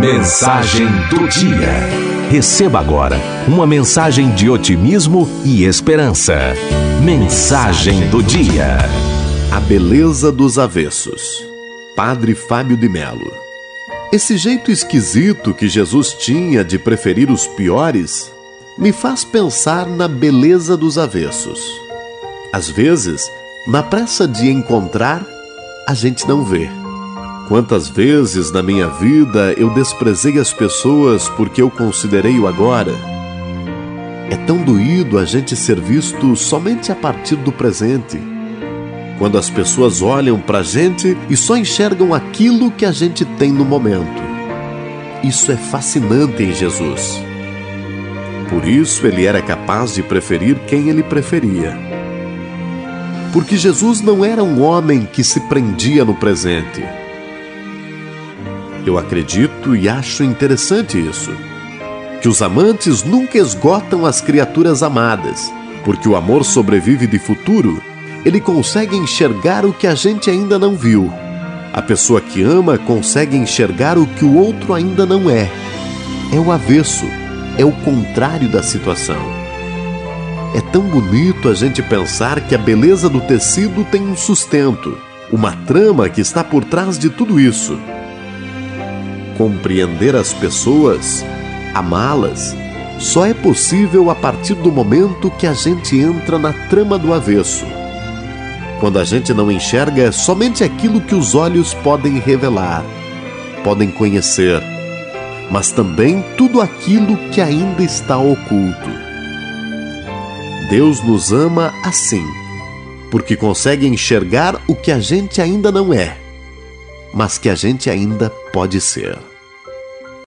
Mensagem do Dia. Receba agora uma mensagem de otimismo e esperança. Mensagem do Dia. A beleza dos avessos. Padre Fábio de Melo. Esse jeito esquisito que Jesus tinha de preferir os piores me faz pensar na beleza dos avessos. Às vezes, na pressa de encontrar, a gente não vê. Quantas vezes na minha vida eu desprezei as pessoas porque eu considerei o agora? É tão doído a gente ser visto somente a partir do presente. Quando as pessoas olham para a gente e só enxergam aquilo que a gente tem no momento. Isso é fascinante em Jesus. Por isso ele era capaz de preferir quem ele preferia. Porque Jesus não era um homem que se prendia no presente eu acredito e acho interessante isso. Que os amantes nunca esgotam as criaturas amadas, porque o amor sobrevive de futuro. Ele consegue enxergar o que a gente ainda não viu. A pessoa que ama consegue enxergar o que o outro ainda não é. É o avesso, é o contrário da situação. É tão bonito a gente pensar que a beleza do tecido tem um sustento, uma trama que está por trás de tudo isso compreender as pessoas, amá-las, só é possível a partir do momento que a gente entra na trama do avesso. Quando a gente não enxerga somente aquilo que os olhos podem revelar, podem conhecer, mas também tudo aquilo que ainda está oculto. Deus nos ama assim, porque consegue enxergar o que a gente ainda não é, mas que a gente ainda pode ser.